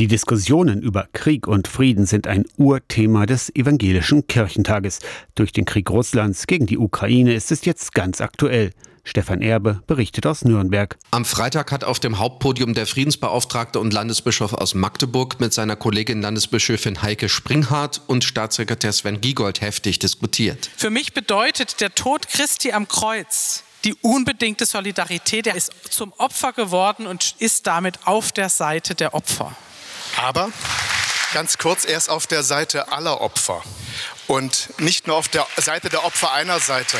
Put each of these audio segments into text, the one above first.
Die Diskussionen über Krieg und Frieden sind ein Urthema des evangelischen Kirchentages. Durch den Krieg Russlands gegen die Ukraine ist es jetzt ganz aktuell. Stefan Erbe berichtet aus Nürnberg. Am Freitag hat auf dem Hauptpodium der Friedensbeauftragte und Landesbischof aus Magdeburg mit seiner Kollegin Landesbischöfin Heike Springhardt und Staatssekretär Sven Giegold heftig diskutiert. Für mich bedeutet der Tod Christi am Kreuz die unbedingte Solidarität. Er ist zum Opfer geworden und ist damit auf der Seite der Opfer. Aber ganz kurz, er ist auf der Seite aller Opfer und nicht nur auf der Seite der Opfer einer Seite.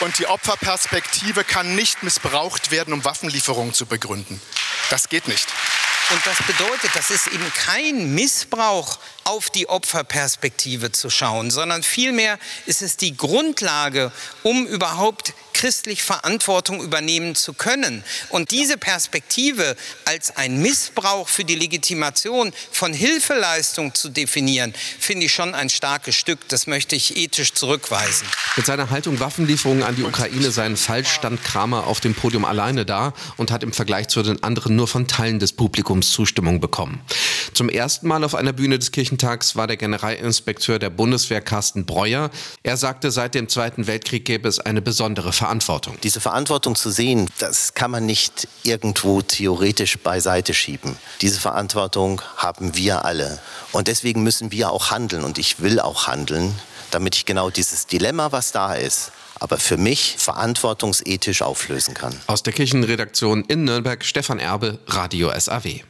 Und die Opferperspektive kann nicht missbraucht werden, um Waffenlieferungen zu begründen. Das geht nicht. Und das bedeutet, das ist eben kein Missbrauch, auf die Opferperspektive zu schauen, sondern vielmehr ist es die Grundlage, um überhaupt christlich Verantwortung übernehmen zu können. Und diese Perspektive als ein Missbrauch für die Legitimation von Hilfeleistung zu definieren, finde ich schon ein starkes Stück. Das möchte ich ethisch zurückweisen. Mit seiner Haltung Waffenlieferungen an die Ukraine seien falsch, stand Kramer auf dem Podium alleine da und hat im Vergleich zu den anderen nur von Teilen des Publikums Zustimmung bekommen. Zum ersten Mal auf einer Bühne des Kirchentags war der Generalinspekteur der Bundeswehr Carsten Breuer. Er sagte, seit dem Zweiten Weltkrieg gäbe es eine besondere Verantwortung. Diese Verantwortung zu sehen, das kann man nicht irgendwo theoretisch beiseite schieben. Diese Verantwortung haben wir alle. Und deswegen müssen wir auch handeln. Und ich will auch handeln, damit ich genau dieses Dilemma, was da ist, aber für mich verantwortungsethisch auflösen kann. Aus der Kirchenredaktion in Nürnberg, Stefan Erbe, Radio SAW.